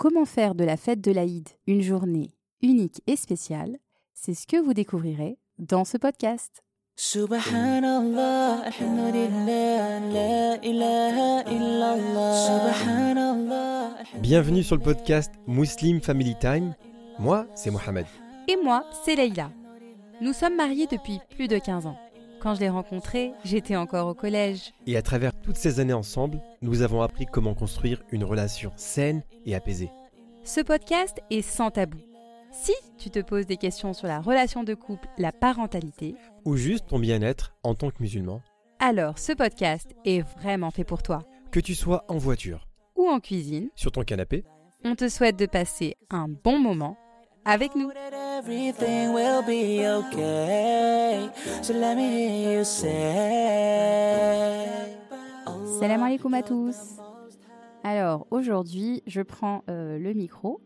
Comment faire de la fête de l'Aïd une journée unique et spéciale? C'est ce que vous découvrirez dans ce podcast. Subhanallah, alhamdulillah, la ilaha illallah. Subhanallah. Bienvenue sur le podcast Muslim Family Time. Moi, c'est Mohamed. Et moi, c'est Leïla. Nous sommes mariés depuis plus de 15 ans. Quand je l'ai rencontré, j'étais encore au collège. Et à travers toutes ces années ensemble, nous avons appris comment construire une relation saine et apaisée. Ce podcast est sans tabou. Si tu te poses des questions sur la relation de couple, la parentalité, Ou juste ton bien-être en tant que musulman. alors ce podcast est vraiment fait pour toi. Que tu sois en voiture, Ou en cuisine, sur ton canapé, on te souhaite de passer un bon moment avec nous. That everything will be okay. So let me hear you say. Salam alaikum à tous. Alors aujourd'hui, je prends euh, le micro.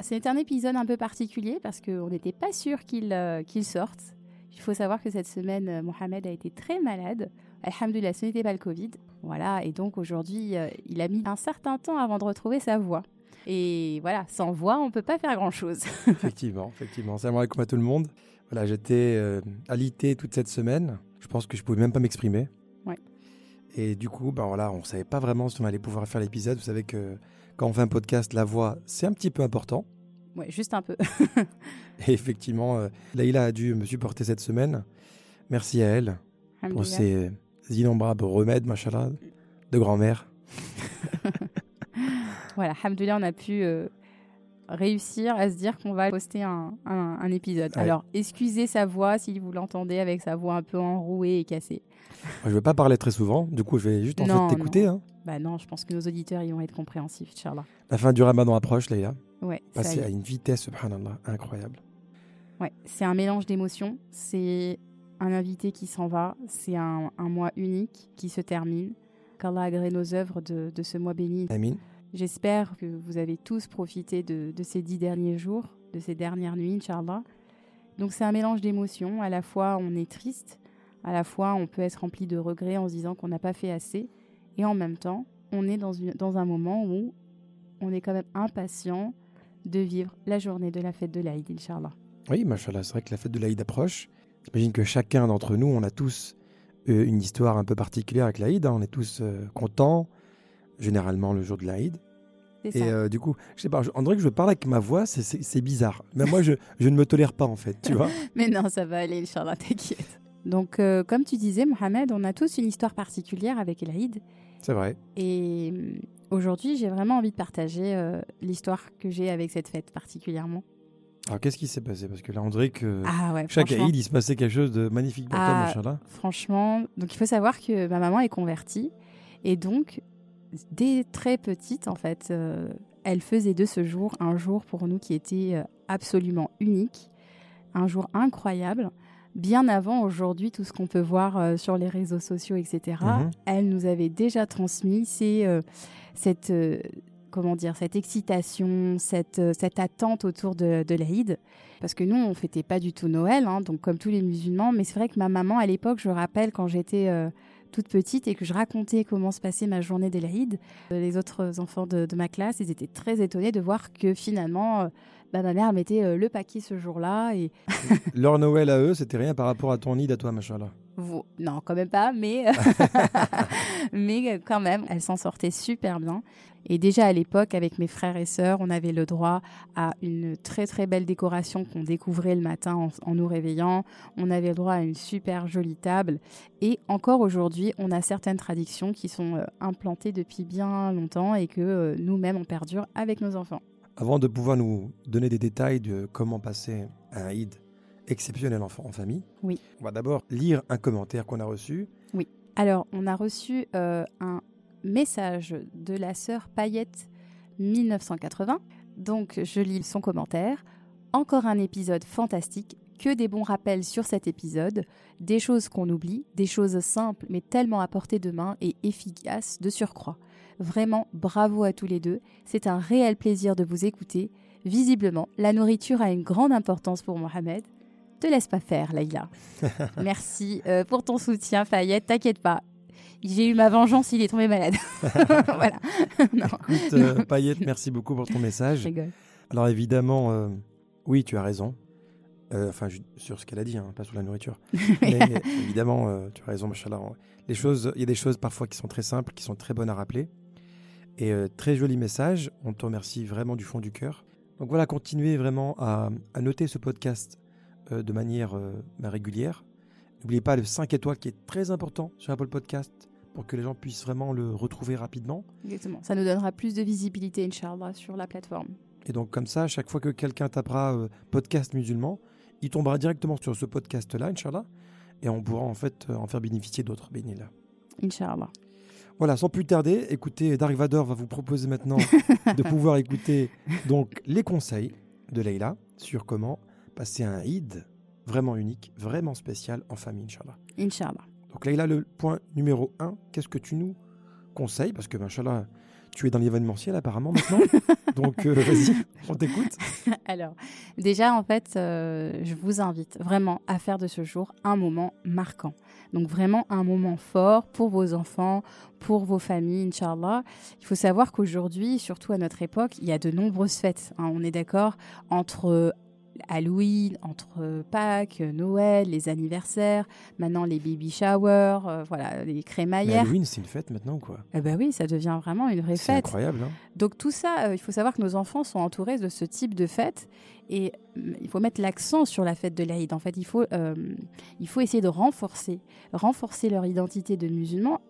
C'est un épisode un peu particulier parce qu'on n'était pas sûr qu'il euh, qu'il sorte. Il faut savoir que cette semaine, euh, Mohamed a été très malade. Alhamdulillah, ce n'était pas le Covid. Voilà, et donc aujourd'hui, euh, il a mis un certain temps avant de retrouver sa voix. Et voilà, sans voix, on ne peut pas faire grand-chose. Effectivement, effectivement. Salam alaikum à tout le monde. Voilà, j'étais euh, alité toute cette semaine. Je pense que je pouvais même pas m'exprimer. Ouais. Et du coup, ben voilà, on savait pas vraiment si on allait pouvoir faire l'épisode. Vous savez que quand on fait un podcast, la voix, c'est un petit peu important. Ouais, juste un peu. Et effectivement, euh, Laïla a dû me supporter cette semaine. Merci à elle pour ses innombrables remèdes, machallah, de grand-mère. Voilà, alhamdoulilah, on a pu euh, réussir à se dire qu'on va poster un, un- un épisode. Ouais. Alors, excusez sa voix si vous l'entendez avec sa voix un peu enrouée et cassée. Je ne veux pas parler très souvent, du coup, je vais juste en Non, fait t'écouter. hein. Bah non, je pense que nos auditeurs ils vont être compréhensifs, Inch'Allah. La fin du ramadan approche, Laïla. Ouais, Passer à une vitesse, subhanallah, incroyable. Ouais, c'est un mélange d'émotions. C'est un invité qui s'en va. C'est un, un mois unique qui se termine. Qu'Allah agrée nos œuvres de, de ce mois béni. Amin. J'espère que vous avez tous profité de, ces dix derniers jours, de ces dernières nuits, Inch'Allah. Donc c'est un mélange d'émotions. À la fois, on est triste. À la fois, on peut être rempli de regrets en se disant qu'on n'a pas fait assez. Et en même temps, on est dans un moment où on est quand même impatient de vivre la journée de la fête de l'Aïd, Inch'Allah. Oui, machallah, c'est vrai que la fête de l'Aïd approche. J'imagine que chacun d'entre nous, on a tous euh, une histoire un peu particulière avec l'Aïd. hein. On est tous euh, contents, généralement le jour de l'Aïd. Et euh, du coup, je sais pas, on dirait que je parle avec ma voix, c'est- bizarre. Mais moi, je, je ne me tolère pas, en fait, tu vois. Mais non, ça va aller, Inch'Allah, t'inquiète. Donc, euh, comme tu disais, Mohamed, on a tous une histoire particulière avec l'Aïd. C'est vrai. Et hum, aujourd'hui, j'ai vraiment envie de partager euh, l'histoire que j'ai avec cette fête particulièrement. Alors, qu'est-ce qui s'est passé? Parce que là, on dirait que Ah ouais, chaque Aïd, il se passait quelque chose de magnifique pour toi, Ah. machallah. franchement. Donc, il faut savoir que ma maman est convertie. Et donc, dès très petite, en fait, euh, elle faisait de ce jour un jour pour nous qui était euh, absolument unique, un jour incroyable. Bien avant aujourd'hui tout ce qu'on peut voir euh, sur les réseaux sociaux, etc. Mhm. Elle nous avait déjà transmis euh, cette comment dire cette excitation, cette, cette attente autour de, de l'Aïd. Parce que nous, on fêtait pas du tout Noël, hein, donc comme tous les musulmans. Mais c'est vrai que ma maman, à l'époque, je rappelle quand j'étais euh, toute petite et que je racontais comment se passait ma journée de l'Aïd, euh, les autres enfants de, de ma classe, ils étaient très étonnés de voir que finalement, euh, bah, ma mère mettait euh, le paquet ce jour-là. Et Leur Noël à eux, c'était rien par rapport à ton Eid à toi, machallah. Vous- Non, quand même pas, mais, mais quand même, elle s'en sortait super bien. Et déjà à l'époque, avec mes frères et sœurs, on avait le droit à une très très belle décoration qu'on découvrait le matin en, en nous réveillant. On avait le droit à une super jolie table. Et encore aujourd'hui, on a certaines traditions qui sont euh, implantées depuis bien longtemps et que euh, nous-mêmes on perdure avec nos enfants. Avant de pouvoir nous donner des détails de comment passer un Eid exceptionnel en, fa- en famille, Oui. on va d'abord lire un commentaire qu'on a reçu. Alors, on a reçu euh, un message de la sœur Payette 1980. Donc, je lis son commentaire. Encore un épisode fantastique. Que des bons rappels sur cet épisode. Des choses qu'on oublie, des choses simples mais tellement à portée de main et efficaces de surcroît. Vraiment, bravo à tous les deux. C'est un réel plaisir de vous écouter. Visiblement, la nourriture a une grande importance pour Mohamed. Te laisse pas faire, Laïla. Merci euh, pour ton soutien, Fayette. T'inquiète pas. J'ai eu ma vengeance, il est tombé malade. voilà. non, Écoute, euh, Payette, merci beaucoup pour ton message. Alors évidemment, euh, oui, tu as raison. Euh, Enfin, sur ce qu'elle a dit, hein, pas sur la nourriture. Mais évidemment, tu as raison, machallah. Les choses, il y a des choses parfois qui sont très simples, qui sont très bonnes à rappeler. Et très joli message. On te remercie vraiment du fond du cœur. Donc voilà, continuez vraiment à, à noter ce podcast de manière bah, régulière. N'oubliez pas le 5 étoiles qui est très important sur Apple Podcast pour que les gens puissent vraiment le retrouver rapidement. Exactement. Ça nous donnera plus de visibilité, Inch'Allah, sur la plateforme. Et donc comme ça, à chaque fois que quelqu'un tapera euh, podcast musulman, il tombera directement sur ce podcast-là, Inch'Allah, et on pourra en fait euh, en faire bénéficier d'autres. bénéfices. Inch'Allah. Voilà, sans plus tarder, écoutez, Dark Vador va vous proposer maintenant de pouvoir écouter donc les conseils de Leïla sur comment passer un Eid vraiment unique, vraiment spécial en famille, Inch'Allah. Inch'Allah. Donc Leïla, le point numéro 1, qu'est-ce que tu nous conseilles? Parce que, Inch'Allah, tu es dans l'événementiel apparemment maintenant. donc euh, vas-y, on t'écoute. Alors, déjà, en fait, euh, je vous invite vraiment à faire de ce jour un moment marquant. Donc, vraiment un moment fort pour vos enfants, pour vos familles, Inch'Allah. Il faut savoir qu'aujourd'hui, surtout à notre époque, il y a de nombreuses fêtes. hein, on est d'accord entre Halloween, entre Pâques, Noël, les anniversaires, maintenant les baby showers, euh, voilà, les Mais crémaillères. Halloween, c'est une fête maintenant, quoi. Eh ben oui, ça devient vraiment une vraie C'est fête. incroyable. Hein Donc tout ça, euh, il faut savoir que nos enfants sont entourés de ce type de fête et mm, il faut mettre l'accent sur la fête de l'Aïd. En fait, il faut, euh, il faut essayer de renforcer, renforcer leur identité de musulmans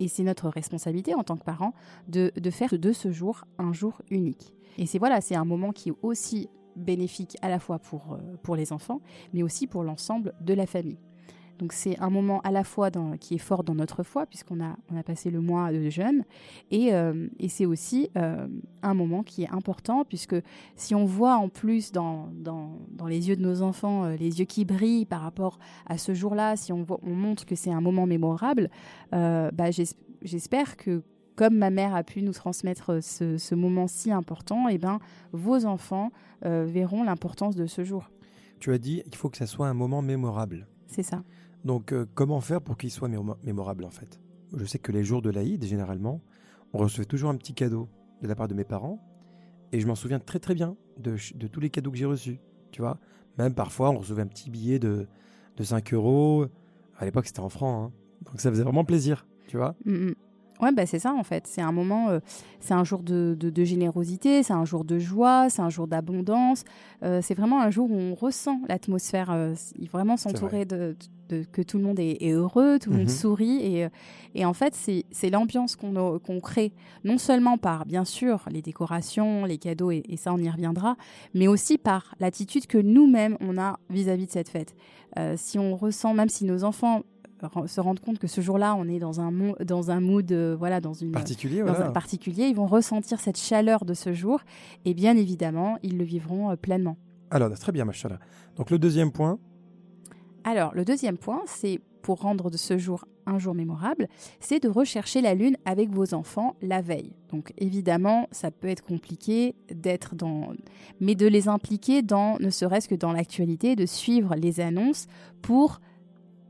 et c'est notre responsabilité en tant que parents de, de faire de ce jour un jour unique. Et c'est voilà, c'est un moment qui est aussi bénéfique à la fois pour, euh, pour les enfants, mais aussi pour l'ensemble de la famille. Donc c'est un moment à la fois qui est fort dans notre foi, puisqu'on a, on a passé le mois de jeûne, et, euh, et c'est aussi euh, un moment qui est important, puisque si on voit en plus dans, dans, dans les yeux de nos enfants, les yeux qui brillent par rapport à ce jour-là, si on, voit- on montre que c'est un moment mémorable, bah, j'es- j'espère que comme ma mère a pu nous transmettre ce, ce moment si important, et ben, vos enfants euh, verront l'importance de ce jour. Tu as dit qu'il faut que ça soit un moment mémorable. C'est ça. Donc, euh, comment faire pour qu'il soit mémo- mémorable, en fait? Je sais que les jours de l'Aïd, généralement, on recevait toujours un petit cadeau de la part de mes parents. Et je m'en souviens très très bien de tous les cadeaux que j'ai reçus. Tu vois Même parfois, on recevait un petit billet de, de 5 euros. À l'époque, c'était en francs. hein. Donc, ça faisait vraiment plaisir. Tu vois Mm, mm. Ouais, bah c'est ça en fait. C'est un moment, euh, c'est un jour de, de- de générosité, c'est un jour de joie, c'est un jour d'abondance. Euh, c'est vraiment un jour où on ressent l'atmosphère. euh, vraiment s'entourer de, de- que tout le monde est, est heureux, tout le monde sourit. Et, et en fait, c'est c'est l'ambiance qu'on a- qu'on crée, non seulement par, bien sûr, les décorations, les cadeaux, et, et ça, on y reviendra, mais aussi par l'attitude que nous-mêmes, on a vis-à-vis de cette fête. Si on ressent, même si nos enfants se rendent compte que ce jour-là, on est dans un, dans un mood, euh, voilà, dans une Particulier, dans voilà. un particulier, ils vont ressentir cette chaleur de ce jour et bien évidemment, ils le vivront euh, pleinement. Alors, très bien, machallah. Donc, le deuxième point, Alors, le deuxième point, c'est pour rendre de ce jour un jour mémorable, c'est de rechercher la lune avec vos enfants la veille. Donc évidemment, ça peut être compliqué d'être dans mais de les impliquer dans ne serait-ce que dans l'actualité, de suivre les annonces pour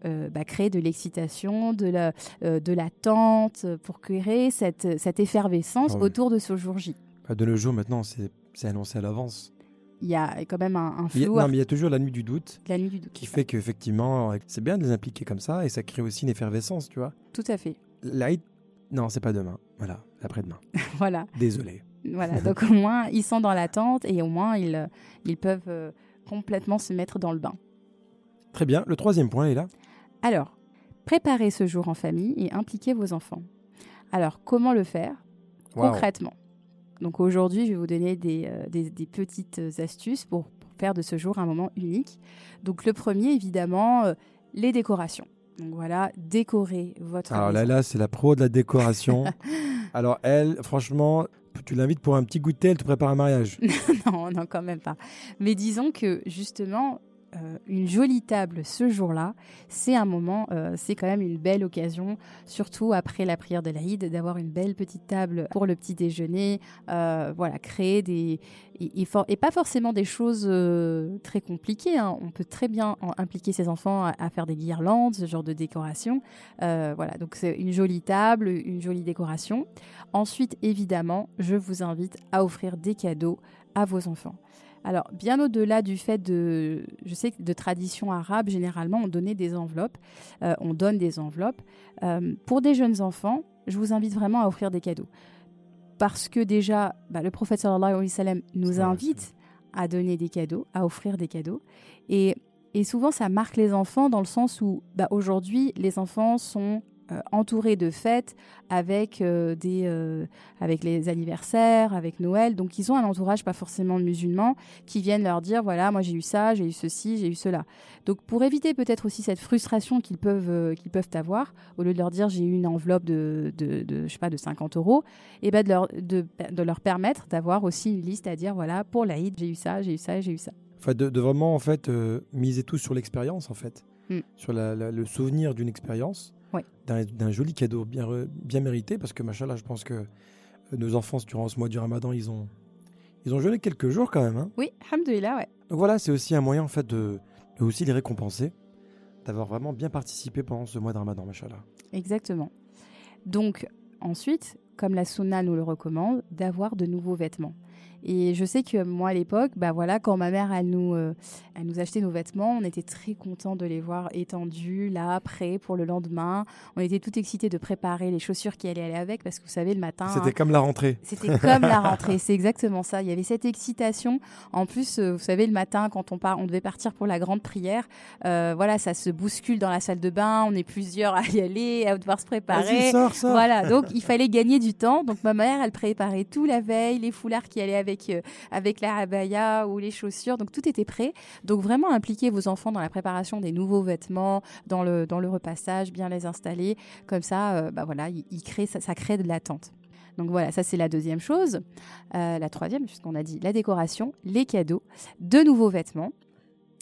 euh, bah, créer de l'excitation, de la euh, de l'attente, pour créer cette, cette effervescence Ah oui. autour de ce jour J. bah, de nos jours, maintenant, c'est c'est annoncé à l'avance. Il y a quand même un, un Il y a- flou Non, mais il y a toujours la nuit du doute la nuit du doute. qui fait qu'effectivement, euh, c'est bien de les impliquer comme ça et ça crée aussi une effervescence, tu vois. Tout à fait. L'Aïd, non, c'est pas demain. Voilà, après-demain. Voilà. Désolé. Voilà, donc au moins ils sont dans l'attente et au moins ils, ils peuvent euh, complètement se mettre dans le bain. Très bien. Le troisième point est là. Alors, préparez ce jour en famille et impliquez vos enfants. Alors, comment le faire? Concrètement Donc aujourd'hui, je vais vous donner des, euh, des- des petites astuces pour, pour faire de ce jour un moment unique. Donc le premier, évidemment, euh, les décorations. Donc voilà, décorer votre Alors là, maison. là, c'est la pro de la décoration. Alors elle, franchement, tu l'invites pour un petit goûter, elle te prépare un mariage. non, non, quand même pas. Mais disons que justement, euh, une jolie table ce jour-là, c'est un moment, euh, c'est quand même une belle occasion, surtout après la prière de l'Aïd, d'avoir une belle petite table pour le petit déjeuner. euh, voilà, créer des. Et, pas forcément des choses très compliquées. hein. On peut très bien en- impliquer ses enfants à, faire des guirlandes, ce genre de décoration. Voilà, donc c'est une jolie table, une jolie décoration. Ensuite, évidemment, je vous invite à offrir des cadeaux à vos enfants. Alors, bien au-delà du fait de, je sais que de tradition arabe, généralement, on donnait des enveloppes, euh, on donne des enveloppes. Euh, pour des jeunes enfants, je vous invite vraiment à offrir des cadeaux. Parce que déjà, bah, le prophète sallallahu alayhi wa sallam nous invite à donner des cadeaux, à offrir des cadeaux. Et, et souvent, ça marque les enfants dans le sens où, bah, aujourd'hui, les enfants sont euh, entourés de fêtes avec, euh, des, euh, avec les anniversaires, avec Noël. Donc, ils ont un entourage pas forcément musulman qui viennent leur dire voilà, moi j'ai eu ça, j'ai eu ceci, j'ai eu cela. Donc, pour éviter peut-être aussi cette frustration qu'ils peuvent, euh, qu'ils peuvent avoir, au lieu de leur dire j'ai eu une enveloppe de, de, de, je sais pas, de 50 euros, et ben de, leur, de, de leur permettre d'avoir aussi une liste à dire voilà, pour l'Aïd, j'ai eu ça, j'ai eu ça, j'ai eu ça. Enfin, de, de vraiment en fait miser tout sur l'expérience en fait, Mm. sur la- la- le souvenir d'une expérience, D'un joli cadeau bien bien mérité parce que machallah, je pense que euh, nos enfants durant ce mois du Ramadan, ils ont ils ont jeûné quelques jours quand même. hein. Oui, alhamdoulilah, ouais. Donc voilà, c'est aussi un moyen en fait de, de aussi les récompenser, d'avoir vraiment bien participé pendant ce mois de Ramadan, machallah. Exactement. Donc, ensuite, comme la sunna nous le recommande, d'avoir de nouveaux vêtements. Et je sais que moi, à l'époque, bah voilà, quand ma mère, elle nous, euh, elle nous achetait nos vêtements, on était très contents de les voir étendus, là, prêts pour le lendemain. On était tout excités de préparer les chaussures qui allaient aller avec, parce que vous savez, le matin... C'était hein, comme la rentrée. c'était comme la rentrée, c'est exactement ça. Il y avait cette excitation. En plus, euh, vous savez, le matin, quand on part, on devait partir pour la grande prière. euh, voilà, ça se bouscule dans la salle de bain. On est plusieurs à y aller, à devoir se préparer. Sors, sors. Voilà, donc il fallait gagner du temps. Donc ma mère, elle préparait tout la veille, les foulards qui allaient avec euh, avec la abaya ou les chaussures. Donc tout était prêt. Donc vraiment impliquer vos enfants dans la préparation des nouveaux vêtements, dans le dans le repassage, bien les installer. Comme ça, euh, bah voilà, ça crée de l'attente. Donc voilà, ça c'est la deuxième chose. Euh, la troisième, puisqu'on a dit la décoration, les cadeaux, de nouveaux vêtements.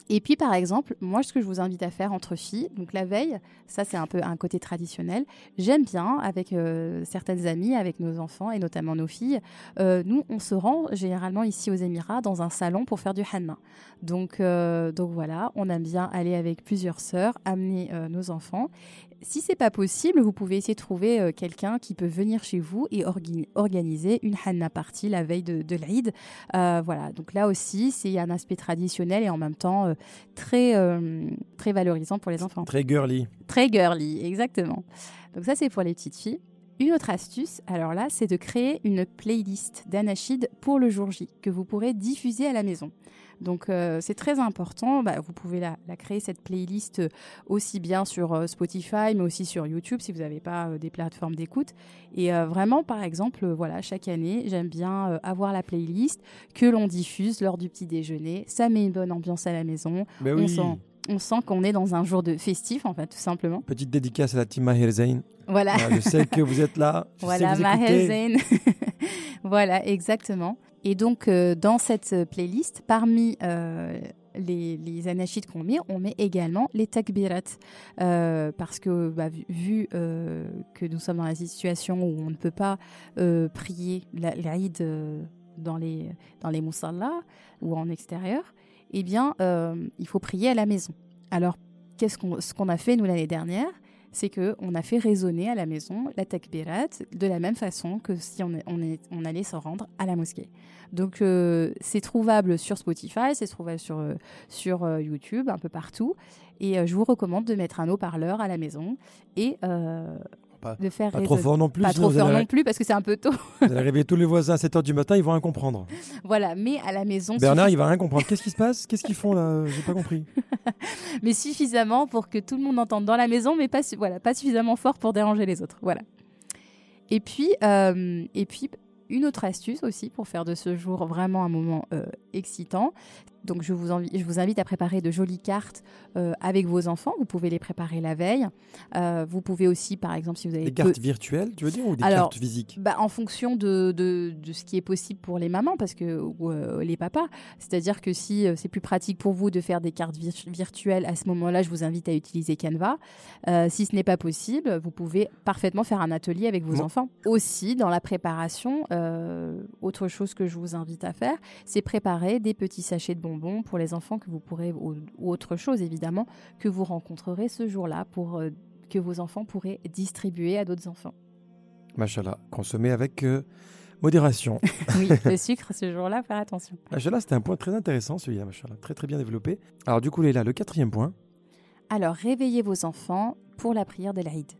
Et puis par exemple, moi ce que je vous invite à faire entre filles, donc la veille, ça c'est un peu un côté traditionnel. J'aime bien avec euh, certaines amies, avec nos enfants et notamment nos filles. euh, nous on se rend généralement ici aux Émirats dans un salon pour faire du hanna. Donc euh, donc voilà, on aime bien aller avec plusieurs sœurs, amener nos enfants. Si c'est pas possible, vous pouvez essayer de trouver euh, quelqu'un qui peut venir chez vous et orgi- organiser une hanna party la veille de, de l'Aïd. Euh, voilà, donc là aussi, c'est un aspect traditionnel et en même temps euh, très, très valorisant pour les enfants. Très girly. Très girly, exactement. Donc ça, c'est pour les petites filles. Une autre astuce, alors là, c'est de créer une playlist d'Anachid pour le jour J que vous pourrez diffuser à la maison. Donc euh, c'est très important. Bah, vous pouvez la, la créer cette playlist euh, aussi bien sur euh, Spotify, mais aussi sur YouTube si vous n'avez pas euh, des plateformes d'écoute. Et euh, vraiment, par exemple, voilà, chaque année, j'aime bien avoir la playlist que l'on diffuse lors du petit déjeuner. Ça met une bonne ambiance à la maison. On oui. sent, on sent qu'on est dans un jour de festif, en fait, tout simplement. Petite dédicace à la team Maher Zain. Voilà. Je sais que vous êtes là. Je Voilà, sais vous Maher écoutez. Zain. voilà, exactement. Et donc, euh, dans cette euh, playlist, parmi euh, les, les qu'on met, on met également les takbirat. Parce que, bah, vu, que nous sommes dans la situation où on ne peut pas prier la- l'Aïd dans les, dans les musallas ou en extérieur, eh bien, il faut prier à la maison. Alors, qu'est-ce qu'on, ce qu'on a fait, nous, l'année dernière? C'est que on a fait résonner à la maison la takbirat de la même façon que si on, allait se rendre à la mosquée. Donc euh, c'est trouvable sur Spotify, c'est trouvable sur, euh, euh, YouTube, un peu partout. Et je vous recommande de mettre un haut-parleur à la maison et Pas- de faire Pas trop fort non plus, Pas trop fort allez, non plus parce que c'est un peu tôt. vous allez réveiller tous les voisins à 7h du matin, ils vont rien comprendre. voilà, mais à la maison, Bernard, il va rien comprendre. Qu'est-ce qui se passe? Qu'est-ce qu'ils font là? J'ai pas compris. mais suffisamment pour que tout le monde entende dans la maison, mais pas, voilà, pas suffisamment fort pour déranger les autres. Voilà. Et puis, euh, et puis, une autre astuce aussi pour faire de ce jour vraiment un moment euh, excitant, donc je vous, envi- je vous invite à préparer de jolies cartes euh, avec vos enfants. Vous pouvez les préparer la veille. Euh, vous pouvez aussi, par exemple, si vous avez Des peu- cartes virtuelles, tu veux dire, ou des Alors, cartes physiques? bah, en fonction de, de, de ce qui est possible pour les mamans parce que, ou euh, les papas. C'est-à-dire que si c'est plus pratique pour vous de faire des cartes vir- virtuelles, à ce moment-là, je vous invite à utiliser Canva. Si ce n'est pas possible, vous pouvez parfaitement faire un atelier avec vos enfants. Aussi, dans la préparation, autre chose que je vous invite à faire, c'est préparer des petits sachets de bonbons pour les enfants que vous pourrez, ou, ou autre chose évidemment, que vous rencontrerez ce jour-là pour euh, que vos enfants pourraient distribuer à d'autres enfants. Machallah, consommer avec euh, modération. Oui, le sucre ce jour-là, faire attention. Machallah, c'était un point très intéressant celui-là, machallah. Très très bien développé. Alors du coup, Léla, le quatrième point. Alors, réveillez vos enfants pour la prière de l'Aïd.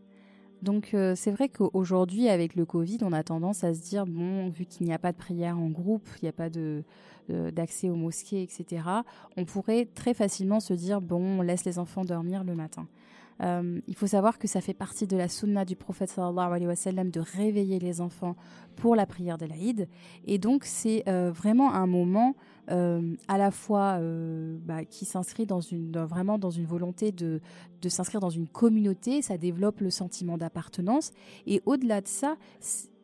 Donc, euh, c'est vrai qu'aujourd'hui, avec le Covid, on a tendance à se dire, bon, vu qu'il n'y a pas de prière en groupe, il n'y a pas d'accès aux mosquées, etc., on pourrait très facilement se dire, bon, on laisse les enfants dormir le matin. Euh, il faut savoir que ça fait partie de la sunna du prophète sallallahu alayhi wa de réveiller les enfants pour la prière de l'Aïd. Et donc, c'est euh, vraiment un moment euh, à la fois bah, qui s'inscrit dans une, vraiment dans une volonté de, de s'inscrire dans une communauté, ça développe le sentiment d'appartenance. Et au-delà de ça,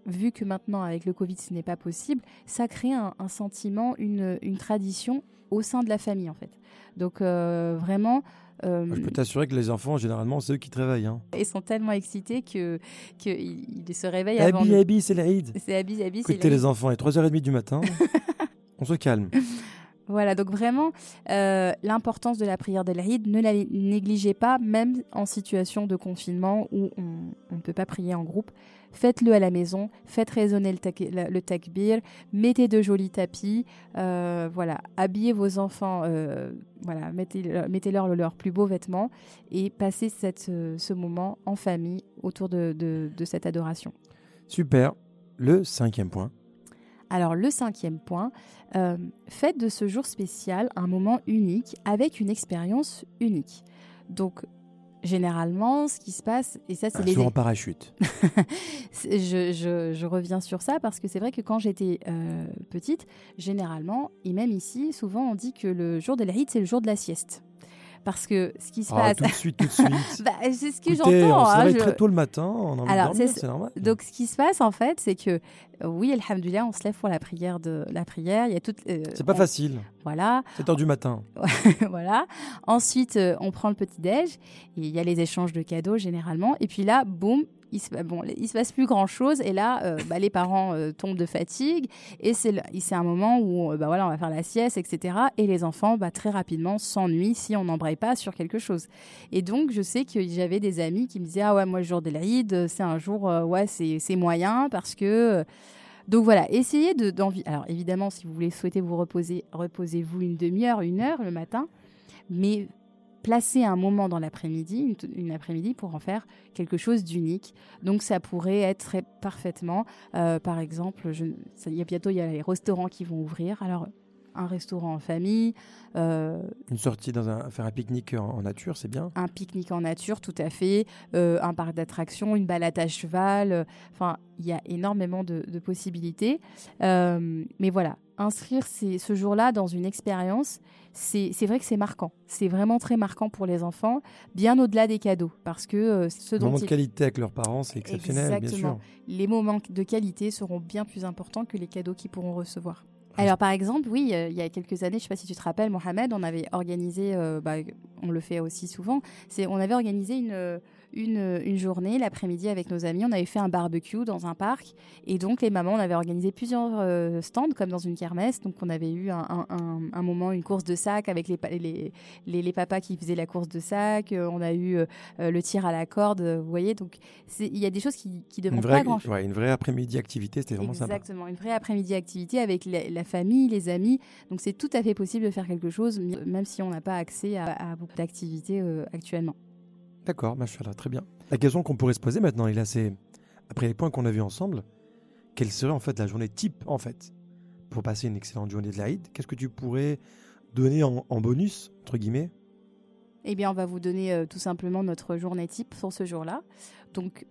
vu que maintenant avec le Covid ce n'est pas possible, ça crée un, sentiment, une, une tradition au sein de la famille en fait. Donc vraiment, euh, Je peux t'assurer que les enfants, généralement, c'est eux qui te réveillent. Hein. ils sont tellement excités que qu'ils ils se réveillent avant Abi, nous. Abi, c'est l'Aïd. C'est habit, habit, c'est Écoutez le- les enfants, il est 3h30 du matin. On se calme. Voilà, donc vraiment, euh, l'importance de la prière de l'Aïd, ne la négligez pas, même en situation de confinement où on ne peut pas prier en groupe. Faites-le à la maison, faites résonner le, tak- le takbir, mettez de jolis tapis, euh, voilà, habillez vos enfants, euh, voilà, mettez- mettez-leur leurs plus beaux vêtements et passez cette, euh, ce moment en famille autour de- de- de cette adoration. Super. Le cinquième point. Alors le cinquième point, euh, faites de ce jour spécial un moment unique avec une expérience unique. Donc généralement, ce qui se passe, et ça c'est Un les... en parachute. C'est- je, je- je reviens sur ça parce que c'est vrai que quand j'étais euh, petite, généralement, et même ici, souvent on dit que le jour de l'Aïd, c'est le jour de la sieste. Parce que ce qui se Ah, passe... tout de suite, tout de suite. Bah, c'est ce que j'entends. on se hein, je- très tôt le matin, on a Alors, c'est- normal. Donc, ce qui se passe, en fait, c'est que, oui, alhamdoulilah, on se lève pour la prière. De, la prière. Il y a toute, euh, c'est pas on- facile. Voilà. 7h du matin. voilà. Ensuite, euh, on prend le petit-déj. et Il y a les échanges de cadeaux, généralement. Et puis là, boum, il se, se passe plus grand-chose. Et là, euh, bah, les parents euh, tombent de fatigue. Et c'est un moment où euh, bah, voilà, on va faire la sieste, etc. Et les enfants, bah, très rapidement, s'ennuient si on n'embraye pas sur quelque chose. Et donc, je sais que j'avais des amis qui me disaient Ah ouais, moi, le jour de l'Aïd, c'est un jour, ouais, c'est moyen parce que. donc voilà, essayez de d'envie. Alors évidemment, si vous voulez souhaiter vous reposer, reposez-vous une demi-heure, une heure le matin, mais placez un moment dans l'après-midi, une, après-midi pour en faire quelque chose d'unique. Donc ça pourrait être très parfaitement, euh, par exemple, je, ça- y a bientôt il y a les restaurants qui vont ouvrir. Alors un restaurant en famille, euh, Une sortie dans un, faire un pique-nique en, en nature, c'est bien. un pique-nique en nature, tout à fait, euh, un parc d'attractions, une balade à cheval. euh, Enfin, il y a énormément de, de possibilités. Mais voilà, inscrire ces- ce jour-là dans une expérience, c'est vrai que c'est marquant. C'est vraiment très marquant pour les enfants, bien au-delà des cadeaux, parce que ce dont moment de ils- qualité avec leurs parents, c'est exceptionnel, bien sûr. Exactement. les moments de qualité seront bien plus importants que les cadeaux qu'ils pourront recevoir. Alors par exemple, oui, euh, il y a quelques années, je ne sais pas si tu te rappelles, Mohamed, on avait organisé, euh, bah, on le fait aussi souvent, c'est on avait organisé une, euh, une, une journée l'après-midi avec nos amis, on avait fait un barbecue dans un parc et donc les mamans, on avait organisé plusieurs euh, stands comme dans une kermesse, donc on avait eu un, un- un- un moment, une course de sac avec les, les, les, les papas qui faisaient la course de sac, euh, on a eu euh, le tir à la corde, vous voyez, donc il y a des choses qui, demandent vraie, pas grand-chose. ouais, une vraie après-midi activité, c'était vraiment sympa. Exactement, une vraie après-midi activité avec la, la famille, les amis. Donc c'est tout à fait possible de faire quelque chose, même si on n'a pas accès à, à beaucoup d'activités euh, actuellement. D'accord, machallah, très bien. La question qu'on pourrait se poser maintenant, et là, c'est après les points qu'on a vus ensemble, quelle serait en fait la journée type en fait pour passer une excellente journée de l'Aïd Qu'est-ce que tu pourrais donner en, en bonus entre guillemets? Eh bien, on va vous donner euh, tout simplement notre journée type pour ce jour-là. Donc,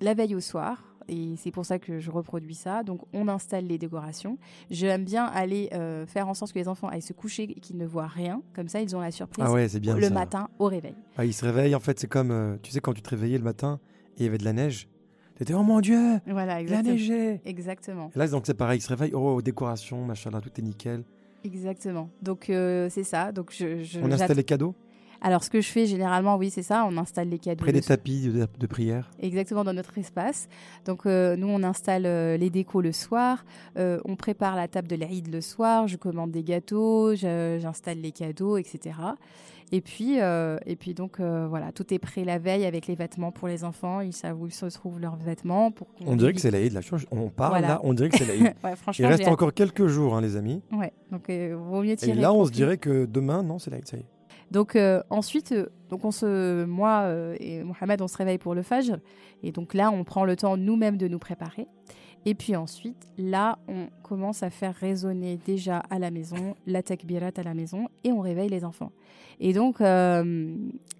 la veille au soir, et c'est pour ça que je reproduis ça. Donc, on installe les décorations. J'aime bien aller euh, faire en sorte que les enfants aillent se coucher et qu'ils ne voient rien. Comme ça, ils ont la surprise Ah ouais, bien le ça. matin au réveil. Ah, ils se réveillent, en fait, c'est comme, euh, tu sais, quand tu te réveillais le matin et il y avait de la neige, t'étais, oh mon Dieu, Voilà, il a neigé. Exactement. Et là, donc c'est pareil, ils se réveillent, oh, décoration, machin, tout est nickel. Exactement. Donc, euh, c'est ça. Donc, je, je- On installe les cadeaux? Alors, ce que je fais généralement, oui, c'est ça. On installe les cadeaux. près des tapis de, de prière. Exactement dans notre espace. Donc euh, nous on installe euh, les décos le soir, Euh, on prépare la table de l'Aïd le soir, je commande des gâteaux, j'installe les cadeaux, etc. Et puis euh, et puis donc euh, voilà tout est prêt la veille avec les vêtements pour les enfants, ils savent où se trouvent leurs vêtements pour On dirait que c'est l'Aïd, là. On parle Voilà. là, on dirait que c'est l'Aïd. ouais, Il reste encore quelques jours, hein, les amis. Ouais, donc euh, vaut mieux Et tirer. là, on se dirait que demain, non, c'est l'Aïd, ça y est. Donc euh, ensuite, euh, donc on se, moi euh, et Mohamed, on se réveille pour le Fajr. Et donc là, on prend le temps nous-mêmes de nous préparer. Et puis ensuite, là, on commence à faire résonner déjà à la maison la takbirat à la maison et on réveille les enfants. Et donc, euh,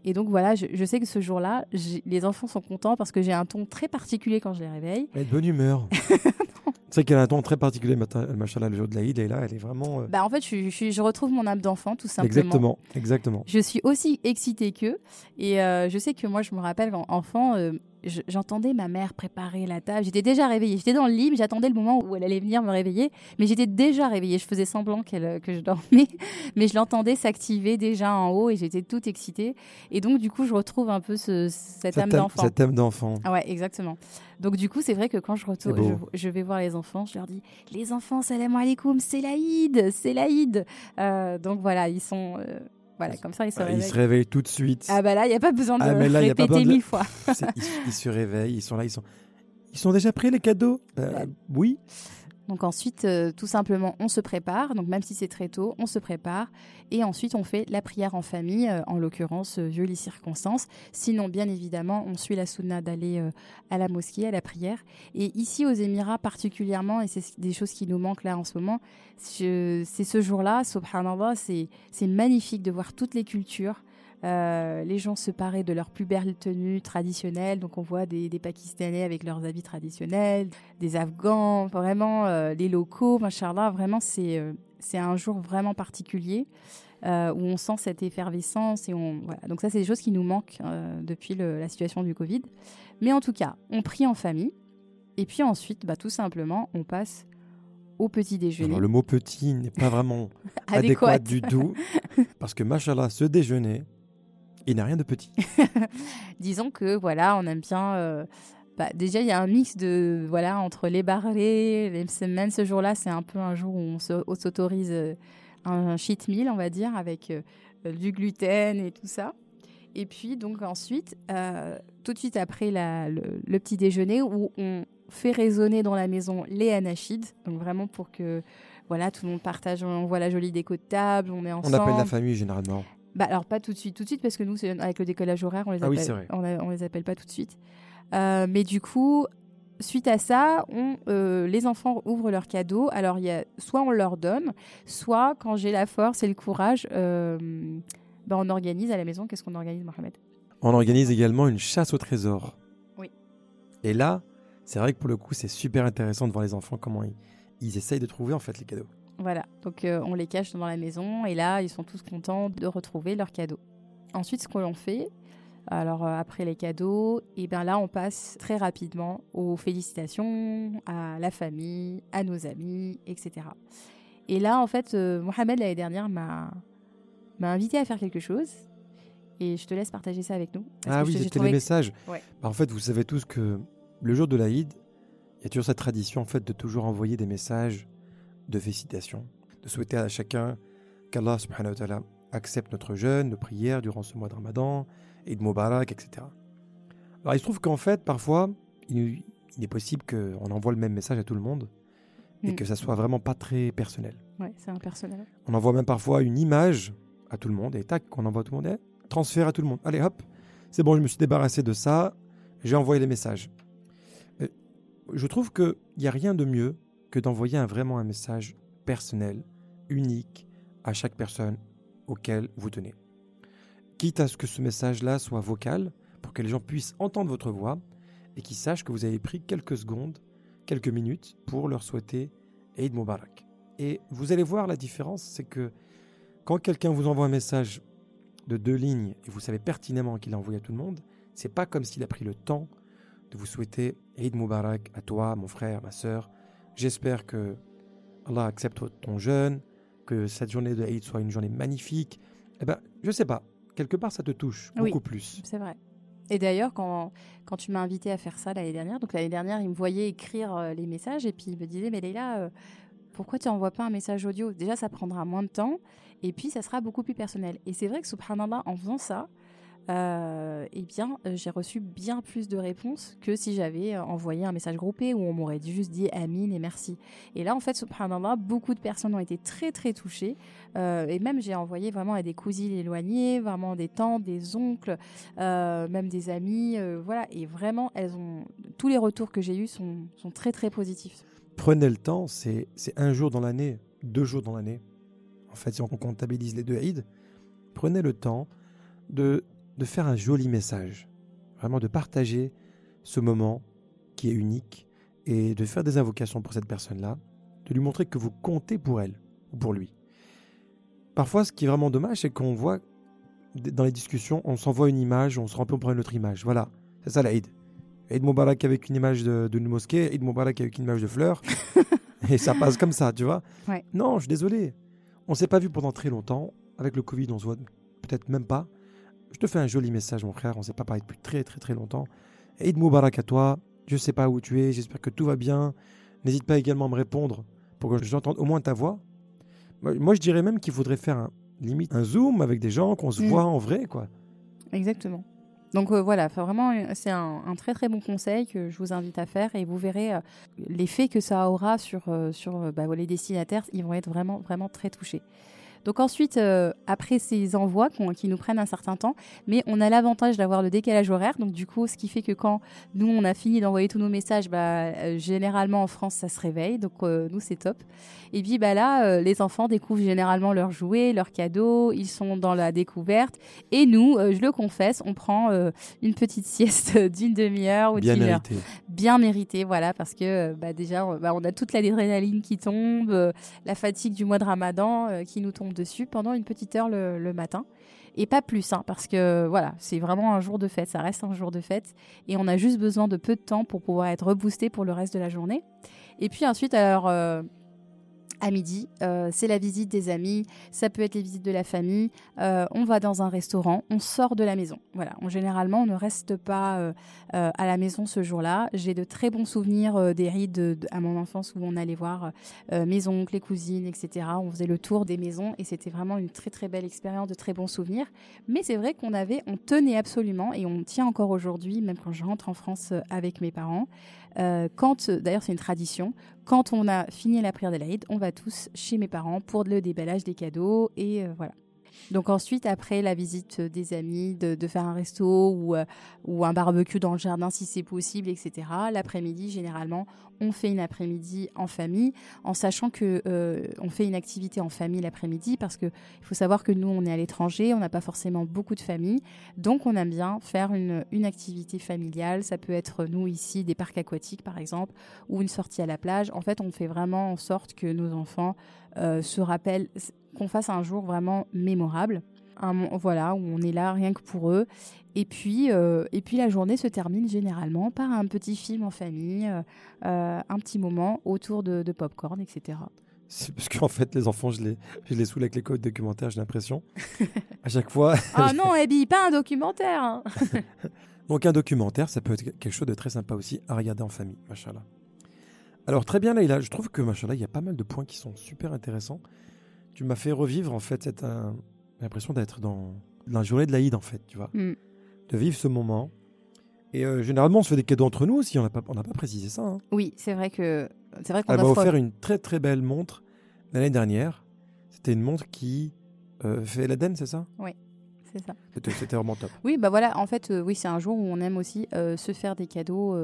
et donc voilà, je, je sais que ce jour-là, les enfants sont contents parce que j'ai un ton très particulier quand je les réveille. Elle est de bonne humeur. c'est qu'elle a un ton très particulier, machallah, le jour de l'Aïd, et là, elle est vraiment. euh, Bah en fait, je, je, retrouve mon âme d'enfant tout simplement. exactement, exactement. Je suis aussi excitée qu'eux. Et euh, je sais que moi, je me rappelle quand enfant, euh, je- j'entendais ma mère préparer la table. J'étais déjà réveillée. J'étais dans le lit, mais j'attendais le moment où elle allait venir me réveiller. Mais j'étais déjà réveillée. Je faisais semblant qu'elle, euh, que je dormais. Mais je l'entendais s'activer déjà en haut et j'étais toute excitée. Et donc, du coup, je retrouve un peu ce, cette âme d'enfant. Cet âme d'enfant. Ah ouais, exactement. Donc du coup, c'est vrai que quand je retourne, je, je vais voir les enfants, je leur dis les enfants, salam alaikum, c'est l'Aïd, c'est l'Aïd. Euh, donc voilà, ils sont euh, voilà comme ça ils se il réveillent. se réveille tout de suite. Ah bah là, il n'y a pas besoin de Ah, mais là, y a pas répéter besoin de- mille fois. Ils, ils se réveillent, ils sont là, ils sont. Ils sont déjà prêts les cadeaux? Euh, Ouais. Oui. Donc ensuite, euh, tout simplement, on se prépare. Donc même si c'est très tôt, on se prépare. Et ensuite, on fait la prière en famille, euh, en l'occurrence, euh, vu les circonstances. Sinon, bien évidemment, on suit la sunna d'aller euh, à la mosquée, à la prière. Et ici, aux Émirats particulièrement, et c'est ce- des choses qui nous manquent là en ce moment, c'est ce jour-là, subhanallah, c'est magnifique de voir toutes les cultures. Euh, les gens se paraient de leurs plus belles tenues traditionnelles. Donc, on voit des, des Pakistanais avec leurs habits traditionnels, des Afghans, vraiment euh, les locaux, machallah. Vraiment, c'est euh, c'est un jour vraiment particulier où on sent cette effervescence. Et on, voilà. Donc, ça, c'est des choses qui nous manquent depuis le- la situation du Covid. Mais en tout cas, on prie en famille. Et puis ensuite, bah, tout simplement, on passe au petit déjeuner. Alors, le mot petit n'est pas vraiment adéquat du tout. Parce que, machallah, ce déjeuner, il n'a rien de petit. Disons que voilà, on aime bien. euh, bah, déjà, il y a un mix de voilà entre les barrés, les semaines. Ce jour-là, c'est un peu un jour où on se- on s'autorise euh, un cheat meal, on va dire, avec euh, du gluten et tout ça. Et puis donc ensuite, euh, tout de suite après la- le, le petit déjeuner, où on fait résonner dans la maison les anachides, donc vraiment pour que voilà tout le monde partage, on voit la jolie déco de table, on est On ensemble. appelle la famille généralement. Bah alors pas tout de suite, tout de suite parce que nous avec le décollage horaire on les Ah appelle, oui, on, a- on les appelle pas tout de suite. Euh, mais du coup, suite à ça, on, euh, les enfants ouvrent leurs cadeaux. Alors il y a soit on leur donne, soit quand j'ai la force et le courage, euh, bah, on organise à la maison. Qu'est-ce qu'on organise, Mohamed? On organise également une chasse au trésor. Oui. Et là, c'est vrai que pour le coup, c'est super intéressant de voir les enfants comment ils, ils essayent de trouver en fait les cadeaux. Voilà, donc euh, on les cache dans la maison et là ils sont tous contents de retrouver leurs cadeaux. Ensuite, ce que l'on fait, alors euh, après les cadeaux, et bien là on passe très rapidement aux félicitations à la famille, à nos amis, etc. Et là en fait, euh, Mohamed l'année dernière m'a invité à faire quelque chose et je te laisse partager ça avec nous. Ah que oui, c'était les que- messages. Ouais. Bah, en fait, vous savez tous que le jour de l'Aïd, il y a toujours cette tradition en fait de toujours envoyer des messages de félicitations, de souhaiter à chacun qu'Allah subhanahu wa ta'ala accepte notre jeûne, nos prières durant ce mois de Ramadan, et de Mubarak, etc. Alors il se trouve qu'en fait, parfois, il, il est possible qu'on envoie le même message à tout le monde et Mm. que ça soit vraiment pas très personnel. Ouais, c'est impersonnel. On envoie même parfois une image à tout le monde et tac, qu'on envoie à tout le monde, et transfert à tout le monde. Allez hop, c'est bon, je me suis débarrassé de ça, j'ai envoyé les messages. Euh, Je trouve qu'il n'y a rien de mieux que d'envoyer un, vraiment un message personnel, unique, à chaque personne auquel vous tenez. Quitte à ce que ce message-là soit vocal, pour que les gens puissent entendre votre voix, et qu'ils sachent que vous avez pris quelques secondes, quelques minutes pour leur souhaiter Eid Mubarak. Et vous allez voir la différence, c'est que quand quelqu'un vous envoie un message de deux lignes et vous savez pertinemment qu'il a envoyé à tout le monde, c'est pas comme s'il a pris le temps de vous souhaiter Eid Mubarak à toi, mon frère, ma sœur. J'espère que Allah accepte ton jeûne, que cette journée de Eid soit une journée magnifique. Eh ben, je sais pas. Quelque part, ça te touche Oui. beaucoup plus. C'est vrai. Et d'ailleurs, quand, quand tu m'as invité à faire ça l'année dernière, donc l'année dernière, il me voyait écrire euh, les messages et puis il me disait, mais Leïla, euh, pourquoi tu n'envoies pas un message audio? Déjà, ça prendra moins de temps et puis ça sera beaucoup plus personnel. Et c'est vrai que, subhanallah, en faisant ça, euh, eh bien, euh, j'ai reçu bien plus de réponses que si j'avais euh, envoyé un message groupé où on m'aurait juste dit Amin et merci. Et là, en fait, subhanallah, beaucoup de personnes ont été très, très touchées. Euh, et même, j'ai envoyé vraiment à des cousines éloignées, vraiment des tantes, des oncles, même des amis. voilà. Et vraiment, elles ont tous les retours que j'ai eus sont, sont très, très positifs. Prenez le temps, c'est un jour dans l'année, deux jours dans l'année. En fait, si on comptabilise les deux Eid, prenez le temps de, de faire un joli message. Vraiment de partager ce moment qui est unique et de faire des invocations pour cette personne-là, de lui montrer que vous comptez pour elle ou pour lui. Parfois, ce qui est vraiment dommage, c'est qu'on voit dans les discussions, on s'envoie une image, on se remplit, on prend une autre image. Voilà, c'est ça la Eid. Eid Mubarak avec une image de- d'une mosquée, Eid Mubarak avec une image de fleurs. et ça passe comme ça, tu vois. Ouais. Non, je suis désolé. On s'est pas vu pendant très longtemps. Avec le Covid, on se voit peut-être même pas. Je te fais un joli message, mon frère. On s'est pas parlé depuis très très très longtemps. Eid Mubarak à toi. Je sais pas où tu es. J'espère que tout va bien. N'hésite pas également à me répondre pour que j'entende au moins ta voix. Moi, je dirais même qu'il faudrait faire un, limite un zoom avec des gens qu'on se Mm. voit en vrai, quoi. Exactement. Donc euh, voilà, vraiment, euh, c'est un, un très très bon conseil que je vous invite à faire et vous verrez euh, l'effet que ça aura sur, euh, sur bah, les destinataires. Ils vont être vraiment vraiment très touchés. Donc ensuite, euh, après ces envois qui nous prennent un certain temps, mais on a l'avantage d'avoir le décalage horaire. Donc du coup, ce qui fait que quand nous, on a fini d'envoyer tous nos messages, bah, euh, généralement en France, ça se réveille. Donc euh, nous, c'est top. Et puis bah, là, les enfants découvrent généralement leurs jouets, leurs cadeaux. Ils sont dans la découverte. Et nous, je le confesse, on prend une petite sieste d'une demi-heure ou d'une heure bien mérité, voilà, parce que bah, déjà, on, bah, on a toute l'adrénaline qui tombe, la fatigue du mois de Ramadan qui nous tombe dessus pendant une petite heure le, matin. Et pas plus, hein, parce que voilà, c'est vraiment un jour de fête, ça reste un jour de fête, et on a juste besoin de peu de temps pour pouvoir être reboosté pour le reste de la journée. Et puis ensuite, alors, euh, à midi, euh, c'est la visite des amis, ça peut être les visites de la famille, euh, on va dans un restaurant, on sort de la maison. Voilà, généralement, on ne reste pas euh, à la maison ce jour-là. J'ai de très bons souvenirs des rides de- de- à mon enfance où on allait voir mes oncles, les cousines, etc. On faisait le tour des maisons et c'était vraiment une très très belle expérience, de très bons souvenirs. Mais c'est vrai qu'on avait, on tenait absolument et on tient encore aujourd'hui, même quand je rentre en France avec mes parents. Euh, quand, d'ailleurs, c'est une tradition. Quand on a fini la prière de l'Aïd, on va tous chez mes parents pour le déballage des cadeaux et euh, voilà. Donc ensuite, après la visite des amis, de, faire un resto ou, euh, ou un barbecue dans le jardin si c'est possible, etc. L'après-midi, généralement, on fait une après-midi en famille, en sachant que euh, on fait une activité en famille l'après-midi parce que il faut savoir que nous, on est à l'étranger, on n'a pas forcément beaucoup de familles, donc on aime bien faire une, une activité familiale. Ça peut être nous ici des parcs aquatiques par exemple ou une sortie à la plage. En fait, on fait vraiment en sorte que nos enfants euh, se rappellent qu'on fasse un jour vraiment mémorable. Un, voilà, où on est là rien que pour eux. Et puis, euh, et puis la journée se termine généralement par un petit film en famille, euh, euh, un petit moment autour de, de popcorn, etc. C'est parce qu'en fait, les enfants, je les, je les saoule avec les codes documentaires, j'ai l'impression. à chaque fois. Ah non, Abby, pas un documentaire hein. Donc, un documentaire, ça peut être quelque chose de très sympa aussi à regarder en famille, machallah. Alors, très bien, Leïla, je trouve que, machallah, il y a pas mal de points qui sont super intéressants. Tu m'as fait revivre, en fait, cette euh, l'impression d'être dans la journée de l'Aïd, en fait, tu vois. Mm. De vivre ce moment. Et euh, généralement, on se fait des cadeaux entre nous aussi, on n'a pas, on n'a pas précisé ça. hein. Oui, c'est vrai que c'est vrai qu'on Elle m'a offert une très très belle montre l'année dernière. C'était une montre qui euh, fait l'Aden, c'est ça? C'est ça. C'était vraiment top. Oui, bah voilà, en fait, euh, oui, c'est un jour où on aime aussi euh, se faire des cadeaux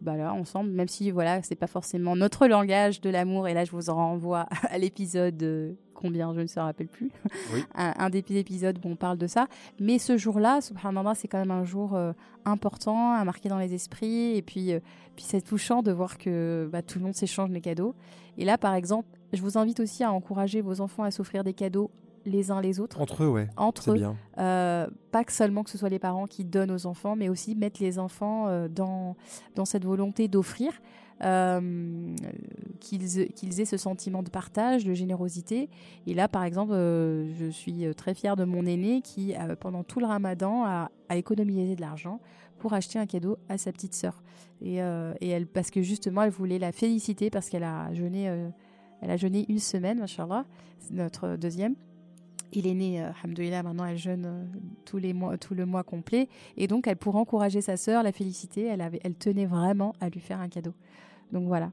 bah là, ensemble, même si voilà, c'est pas forcément notre langage de l'amour. Et là, je vous en renvoie à l'épisode euh, combien, je ne me rappelle plus, Oui. un, un des épisodes où on parle de ça. Mais ce jour-là, subhanallah, c'est quand même un jour euh, important à marquer dans les esprits. Et puis, euh, puis c'est touchant de voir que bah, tout le monde s'échange les cadeaux. Et là, par exemple, je vous invite aussi à encourager vos enfants à s'offrir des cadeaux les uns les autres, Entre eux, ouais. entre eux. bien. Euh, pas que seulement que ce soit les parents qui donnent aux enfants, mais aussi mettre les enfants euh, dans, dans cette volonté d'offrir, euh, qu'ils qu'ils aient ce sentiment de partage, de générosité. Et là, par exemple, je suis très fière de mon aîné qui, pendant tout le ramadan, a, a économisé de l'argent pour acheter un cadeau à sa petite sœur. Et, et elle, parce que justement, elle voulait la féliciter parce qu'elle a jeûné, elle a jeûné une semaine, machallah, c'est notre deuxième. Il est né, euh, alhamdoulilah, maintenant elle jeûne euh, tous les mois, tout le mois complet. Et donc, elle, pour encourager sa sœur, la féliciter, elle, avait, elle tenait vraiment à lui faire un cadeau. Donc voilà.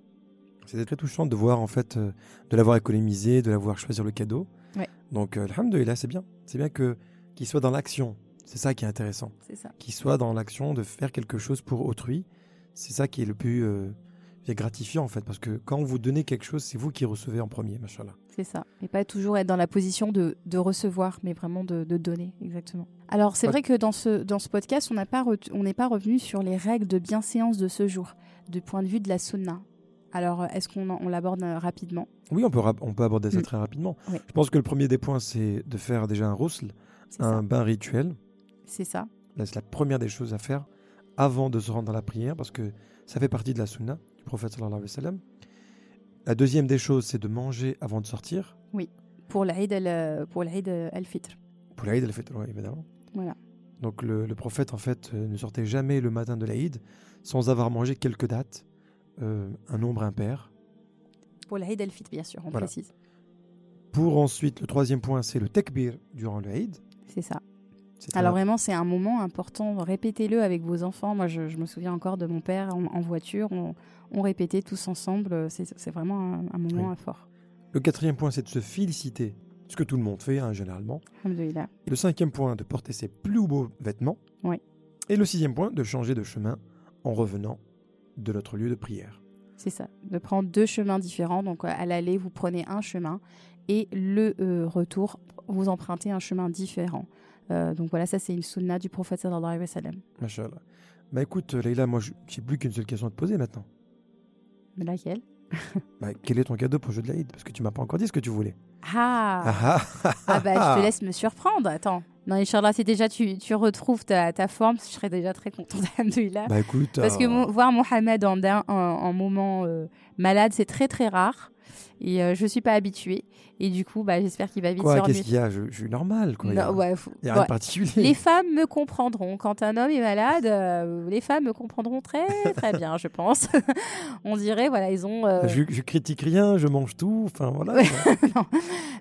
C'était très touchant de voir, en fait, euh, de l'avoir économisé, de l'avoir choisi le cadeau. Ouais. Donc, alhamdoulilah, c'est bien. C'est bien que qu'il soit dans l'action. C'est ça qui est intéressant. C'est ça. Qu'il soit dans l'action de faire quelque chose pour autrui. C'est ça qui est le plus euh, c'est gratifiant, en fait. Parce que quand vous donnez quelque chose, c'est vous qui recevez en premier, machallah. C'est ça. Et pas toujours être dans la position de, de recevoir, mais vraiment de, de donner, exactement. Alors, c'est Ouais. vrai que dans ce, dans ce podcast, on pas n'est pas revenu sur les règles de bienséance de ce jour, du point de vue de la sunna. Alors, est-ce qu'on on l'aborde euh, rapidement? Oui, on peut, rap- on peut aborder ça Mm. très rapidement. Oui. Je pense que le premier des points, c'est de faire déjà un rousl, C'est un ça. bain rituel. C'est ça. C'est la première des choses à faire avant de se rendre dans la prière parce que ça fait partie de la sunna prophète sallallahu alayhi wa sallam. La deuxième des choses, c'est de manger avant de sortir. Pour l'Aïd pour l'Aïd al-Fitr. Pour l'Aïd al-Fitr, ouais, évidemment. Voilà. Donc le, le prophète, en fait, euh, ne sortait jamais le matin de l'Aïd sans avoir mangé quelques dates, euh, un nombre impair. Pour l'Aïd al-Fitr, bien sûr, on Voilà. précise. Pour ensuite, le troisième point, c'est le tekbir durant le Aïd. C'est ça. Alors vraiment, c'est un moment important. Répétez-le avec vos enfants. Moi, je, je me souviens encore de mon père en, en voiture. On, on répétait tous ensemble. C'est vraiment un, un moment Oui. fort. Le quatrième point, c'est de se féliciter, ce que tout le monde fait hein, généralement. Le cinquième point, de porter ses plus beaux vêtements. Oui. Et le sixième point, de changer de chemin en revenant de notre lieu de prière. C'est ça. De prendre deux chemins différents. Donc, à l'aller, vous prenez un chemin. Et le euh, retour, vous empruntez un chemin différent. Euh, donc voilà, ça c'est une sunna du prophète sallallahu alayhi wa sallam. Machallah. Bah écoute, euh, Leïla, moi, je- j'ai plus qu'une seule question à te poser maintenant. Mais laquelle? Bah, quel est ton cadeau pour le jeu de l'Aïd? Parce que tu m'as pas encore dit ce que tu voulais. Ah Ah, ah, Ah bah je te laisse me surprendre. Attends. Non, Inch'Allah, si déjà tu, tu retrouves ta, ta forme, je serais déjà très contente. Alhamdoulilah. Bah écoute. Parce que euh, voir Mohamed en, en, en moment euh, malade, c'est très très rare. Et euh, je suis pas habituée. Et du coup, bah, j'espère qu'il va vite Quoi, se qu'est-ce qu'il y a? Je, je suis normal, quoi. Il y a, Non, ouais, faut- il y a rien de particulier. Les femmes me comprendront. Quand un homme est malade, euh, les femmes me comprendront très très bien, je pense. On dirait, voilà, ils ont. euh, Je, je critique rien, je mange tout. Enfin, voilà. Ouais.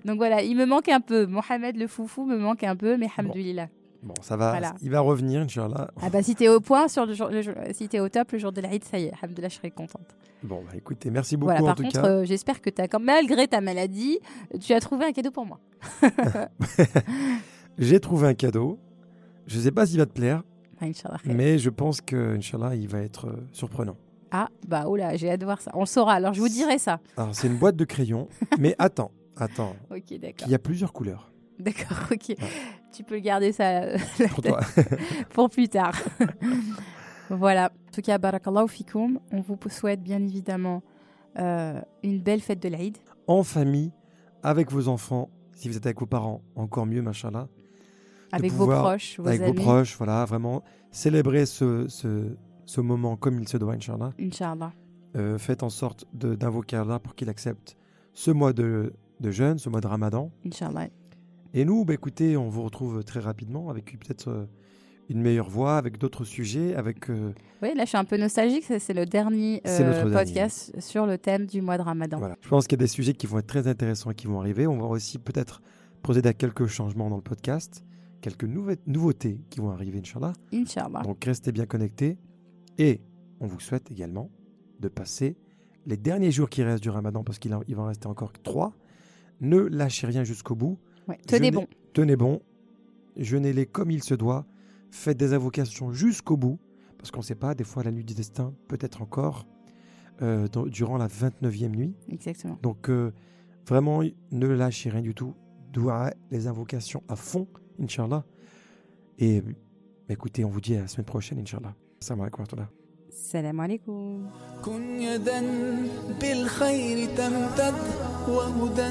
Donc voilà, il me manque un peu. Mohamed le foufou me manque un peu, mais hamdoulilah. Bon, ça va. Voilà. Il va revenir, Inch'Allah. Ah bah si t'es au point sur le jour, le jour- si t'es au top le jour de l'Aïd, ça y est, hamdoulilah, je serais contente. Bon, bah écoutez, merci beaucoup voilà, en par tout contre, cas. euh, j'espère que t'as, quand malgré ta maladie, tu as trouvé un cadeau pour moi. J'ai trouvé un cadeau. Je sais pas s'il va te plaire, Ah, mais je pense que, Inch'Allah, il va être euh, surprenant. Ah bah oh là, j'ai hâte de voir ça. On le saura, alors je vous dirai ça. Alors, c'est une boîte de crayons, mais attends, attends, Ok, d'accord. il y a plusieurs couleurs. D'accord, ok. Tu peux garder ça euh, Pour toi. pour plus tard. voilà. En tout cas, barakallahu fikoum. On vous souhaite bien évidemment euh, une belle fête de l'Aïd. en famille, avec vos enfants. Si vous êtes avec vos parents, encore mieux, machallah. Avec pouvoir- vos proches, vos avec amis. vos proches, voilà, vraiment célébrer ce, ce, ce moment comme il se doit, Inch'Allah. Inch'Allah. Euh, faites en sorte d'invoquer Allah pour qu'il accepte ce mois de, de jeûne, ce mois de ramadan. Inch'Allah. Et nous, bah, écoutez, on vous retrouve très rapidement avec peut-être euh, une meilleure voix, avec d'autres sujets, avec... euh, Oui, là je suis un peu nostalgique. C'est le dernier euh, dernier. podcast sur le thème du mois de Ramadan. voilà. Je pense qu'il y a des sujets qui vont être très intéressants et qui vont arriver. On va aussi peut-être procéder à quelques changements dans le podcast, quelques nouveautés qui vont arriver, Inch'Allah. Inch'Allah. Donc restez bien connectés. Et on vous souhaite également de passer les derniers jours qui restent du ramadan, parce qu'il il va en rester encore trois. Ne lâchez rien jusqu'au bout. Ouais, Tenez Je bon. n'ai- Tenez bon. Jeûnez-les comme il se doit. Faites des invocations jusqu'au bout. Parce parce qu'on ne sait pas, des fois la nuit du destin, peut-être encore, euh, dans- durant la 29e nuit. Exactement. Donc euh, vraiment, ne lâchez rien du tout. Doua, les invocations à fond, Inch'Allah. Et bah, écoutez, on vous dit à la semaine prochaine, Inch'Allah. Salam alaikum wa rahmatullah. Salam alaikum. كن يدا بالخير تمتد وهدى